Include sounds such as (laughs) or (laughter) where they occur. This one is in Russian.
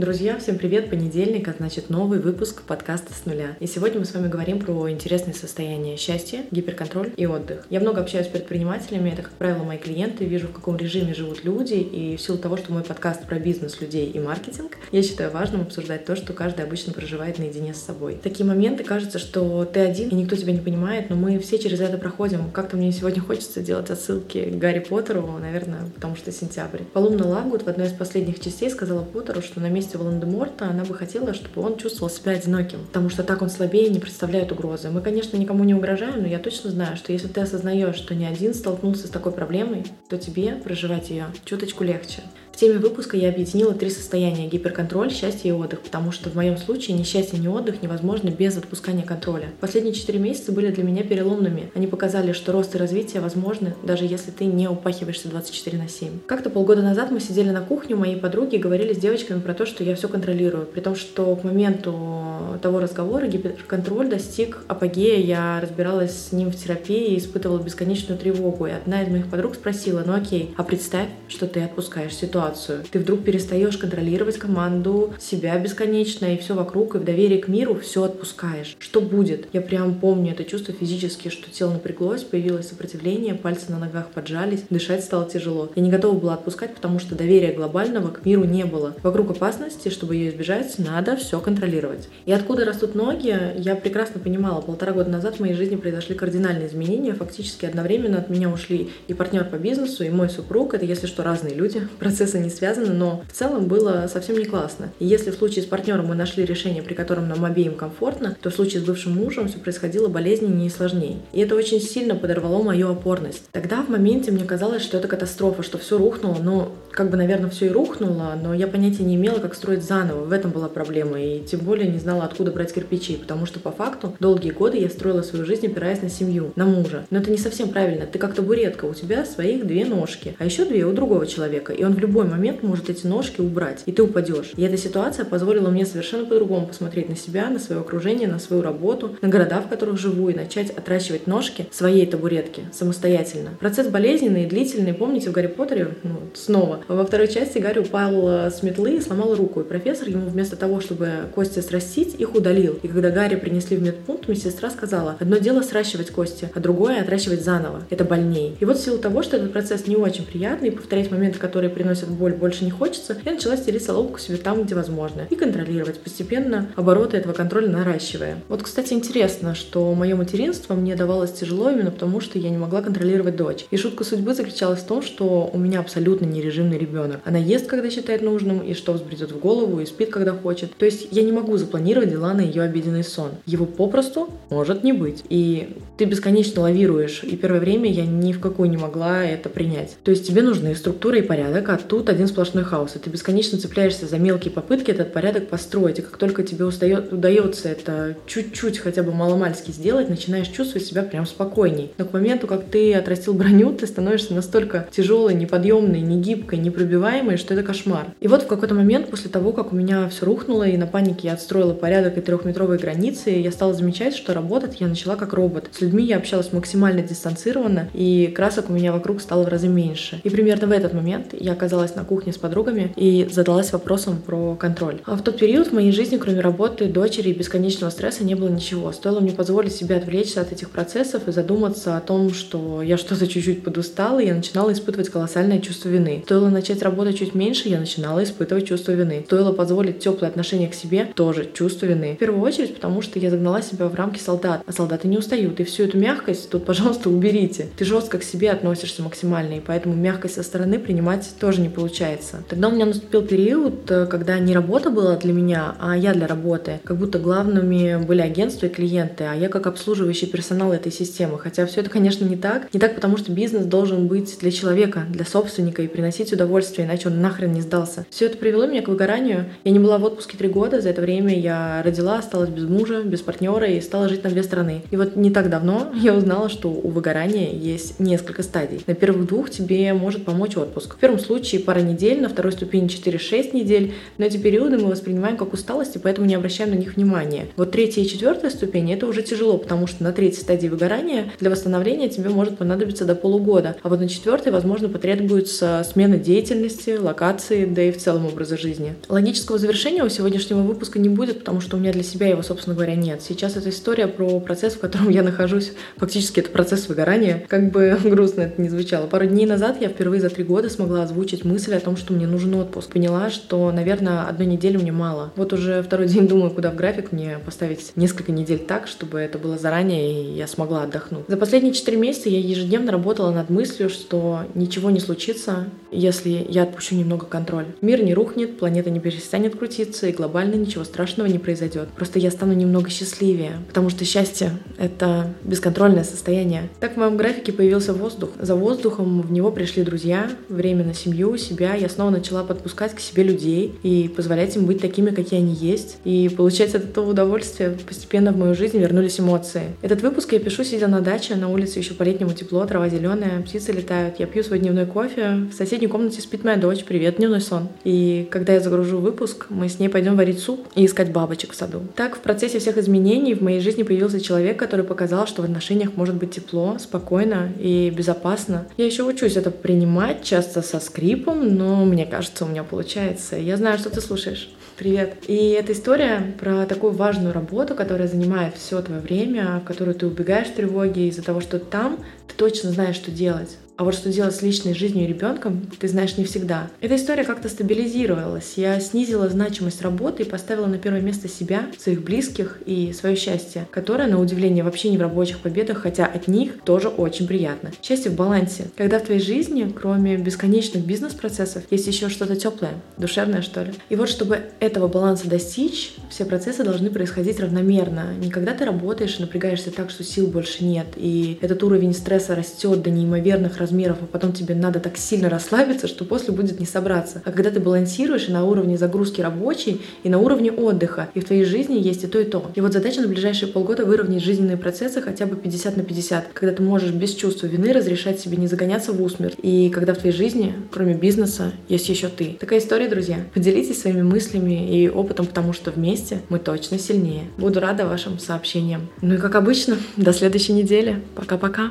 Друзья, всем привет! Понедельник, а значит новый выпуск подкаста с нуля. И сегодня мы с вами говорим про интересные состояния счастья, гиперконтроль и отдых. Я много общаюсь с предпринимателями, это, как правило, мои клиенты, вижу, в каком режиме живут люди, и в силу того, что мой подкаст про бизнес людей и маркетинг, я считаю важным обсуждать то, что каждый обычно проживает наедине с собой. В такие моменты кажется, что ты один, и никто тебя не понимает, но мы все через это проходим. Как-то мне сегодня хочется делать отсылки к Гарри Поттеру, наверное, потому что сентябрь. Полумна Лагут в одной из последних частей сказала Поттеру, что на месте месте Волан-де-Морта она бы хотела, чтобы он чувствовал себя одиноким, потому что так он слабее и не представляет угрозы. Мы, конечно, никому не угрожаем, но я точно знаю, что если ты осознаешь, что ни один столкнулся с такой проблемой, то тебе проживать ее чуточку легче теме выпуска я объединила три состояния — гиперконтроль, счастье и отдых, потому что в моем случае ни счастье, ни отдых невозможно без отпускания контроля. Последние четыре месяца были для меня переломными. Они показали, что рост и развитие возможны, даже если ты не упахиваешься 24 на 7. Как-то полгода назад мы сидели на кухне у моей подруги и говорили с девочками про то, что я все контролирую, при том, что к моменту того разговора гиперконтроль достиг апогея, я разбиралась с ним в терапии и испытывала бесконечную тревогу. И одна из моих подруг спросила, ну окей, а представь, что ты отпускаешь ситуацию ситуацию. Ты вдруг перестаешь контролировать команду, себя бесконечно и все вокруг, и в доверии к миру все отпускаешь. Что будет? Я прям помню это чувство физически, что тело напряглось, появилось сопротивление, пальцы на ногах поджались, дышать стало тяжело. Я не готова была отпускать, потому что доверия глобального к миру не было. Вокруг опасности, чтобы ее избежать, надо все контролировать. И откуда растут ноги, я прекрасно понимала. Полтора года назад в моей жизни произошли кардинальные изменения. Фактически одновременно от меня ушли и партнер по бизнесу, и мой супруг. Это, если что, разные люди. (laughs) Процессы не связаны, но в целом было совсем не классно. И если в случае с партнером мы нашли решение, при котором нам обеим комфортно, то в случае с бывшим мужем все происходило болезненнее и сложнее. И это очень сильно подорвало мою опорность. Тогда в моменте мне казалось, что это катастрофа, что все рухнуло, но как бы, наверное, все и рухнуло, но я понятия не имела, как строить заново. В этом была проблема. И тем более не знала, откуда брать кирпичи, потому что по факту долгие годы я строила свою жизнь, опираясь на семью, на мужа. Но это не совсем правильно. Ты как табуретка, у тебя своих две ножки, а еще две у другого человека. И он в любой момент может эти ножки убрать, и ты упадешь. И эта ситуация позволила мне совершенно по-другому посмотреть на себя, на свое окружение, на свою работу, на города, в которых живу, и начать отращивать ножки своей табуретки самостоятельно. Процесс болезненный и длительный. Помните в Гарри Поттере? Ну, снова. Во второй части Гарри упал э, с метлы и сломал руку, и профессор ему вместо того, чтобы кости срастить, их удалил. И когда Гарри принесли в медпункт, медсестра сказала, одно дело сращивать кости, а другое отращивать заново. Это больнее. И вот в силу того, что этот процесс не очень приятный, повторять моменты, которые приносят боль больше не хочется, я начала стелить соломку себе там, где возможно, и контролировать, постепенно обороты этого контроля наращивая. Вот, кстати, интересно, что мое материнство мне давалось тяжело именно потому, что я не могла контролировать дочь. И шутка судьбы заключалась в том, что у меня абсолютно нережимный ребенок. Она ест, когда считает нужным, и что взбредет в голову, и спит, когда хочет. То есть я не могу запланировать дела на ее обеденный сон. Его попросту может не быть. И ты бесконечно лавируешь. И первое время я ни в какую не могла это принять. То есть тебе нужны структура и порядок, а тут один сплошной сплошной хаос, и ты бесконечно цепляешься за мелкие попытки этот порядок построить, и как только тебе устает, удается это чуть-чуть хотя бы маломальски сделать, начинаешь чувствовать себя прям спокойней. Но к моменту, как ты отрастил броню, ты становишься настолько тяжелой, неподъемной, негибкой, непробиваемой, что это кошмар. И вот в какой-то момент, после того, как у меня все рухнуло, и на панике я отстроила порядок и трехметровые границы, я стала замечать, что работать я начала как робот. С людьми я общалась максимально дистанцированно, и красок у меня вокруг стало в разы меньше. И примерно в этот момент я оказалась на кухне с подругами и задалась вопросом про контроль. А в тот период в моей жизни, кроме работы, дочери и бесконечного стресса, не было ничего. Стоило мне позволить себе отвлечься от этих процессов и задуматься о том, что я что-то чуть-чуть подустала, я начинала испытывать колоссальное чувство вины. Стоило начать работать чуть меньше, я начинала испытывать чувство вины. Стоило позволить теплое отношение к себе, тоже чувство вины. В первую очередь, потому что я загнала себя в рамки солдат, а солдаты не устают. И всю эту мягкость тут, пожалуйста, уберите. Ты жестко к себе относишься максимально, и поэтому мягкость со стороны принимать тоже не получается получается. Тогда у меня наступил период, э, когда не работа была для меня, а я для работы. Как будто главными были агентства и клиенты, а я как обслуживающий персонал этой системы. Хотя все это, конечно, не так. Не так, потому что бизнес должен быть для человека, для собственника и приносить удовольствие, иначе он нахрен не сдался. Все это привело меня к выгоранию. Я не была в отпуске три года. За это время я родила, осталась без мужа, без партнера и стала жить на две страны. И вот не так давно (laughs) я узнала, что у выгорания есть несколько стадий. На первых двух тебе может помочь отпуск. В первом случае пара недель, на второй ступени 4-6 недель. Но эти периоды мы воспринимаем как усталость, и поэтому не обращаем на них внимания. Вот третья и четвертая ступень это уже тяжело, потому что на третьей стадии выгорания для восстановления тебе может понадобиться до полугода. А вот на четвертой, возможно, потребуется смена деятельности, локации, да и в целом образа жизни. Логического завершения у сегодняшнего выпуска не будет, потому что у меня для себя его, собственно говоря, нет. Сейчас это история про процесс, в котором я нахожусь. Фактически это процесс выгорания. Как бы (laughs) грустно это не звучало. Пару дней назад я впервые за три года смогла озвучить мысль о том, что мне нужен отпуск. Поняла, что, наверное, одной недели мне мало. Вот уже второй день думаю, куда в график мне поставить несколько недель так, чтобы это было заранее, и я смогла отдохнуть. За последние четыре месяца я ежедневно работала над мыслью, что ничего не случится, если я отпущу немного контроль. Мир не рухнет, планета не перестанет крутиться, и глобально ничего страшного не произойдет. Просто я стану немного счастливее, потому что счастье — это бесконтрольное состояние. Так в моем графике появился воздух. За воздухом в него пришли друзья, время на семью, себя. Я снова начала подпускать к себе людей и позволять им быть такими, какие они есть, и получать от этого удовольствие. Постепенно в мою жизнь вернулись эмоции. Этот выпуск я пишу, сидя на даче, на улице еще по-летнему тепло, трава зеленая, птицы летают. Я пью свой дневной кофе. В соседней комнате спит моя дочь. Привет, дневной сон. И когда я загружу выпуск, мы с ней пойдем варить суп и искать бабочек в саду. Так, в процессе всех изменений в моей жизни появился человек, который показал, что в отношениях может быть тепло, спокойно и безопасно. Я еще учусь это принимать, часто со скрипом, но мне кажется, у меня получается. Я знаю, что ты слушаешь. Привет. И эта история про такую важную работу, которая занимает все твое время, в которую ты убегаешь в тревоге из-за того, что там ты точно знаешь, что делать. А вот что делать с личной жизнью ребенком, ты знаешь не всегда. Эта история как-то стабилизировалась. Я снизила значимость работы и поставила на первое место себя, своих близких и свое счастье, которое, на удивление, вообще не в рабочих победах, хотя от них тоже очень приятно. Счастье в балансе. Когда в твоей жизни, кроме бесконечных бизнес-процессов, есть еще что-то теплое, душевное, что ли. И вот чтобы этого баланса достичь, все процессы должны происходить равномерно. Не когда ты работаешь и напрягаешься так, что сил больше нет, и этот уровень стресса растет до неимоверных размеров, размеров, а потом тебе надо так сильно расслабиться, что после будет не собраться. А когда ты балансируешь и на уровне загрузки рабочей, и на уровне отдыха, и в твоей жизни есть и то, и то. И вот задача на ближайшие полгода выровнять жизненные процессы хотя бы 50 на 50, когда ты можешь без чувства вины разрешать себе не загоняться в усмерть, и когда в твоей жизни, кроме бизнеса, есть еще ты. Такая история, друзья. Поделитесь своими мыслями и опытом, потому что вместе мы точно сильнее. Буду рада вашим сообщениям. Ну и как обычно, до следующей недели. Пока-пока.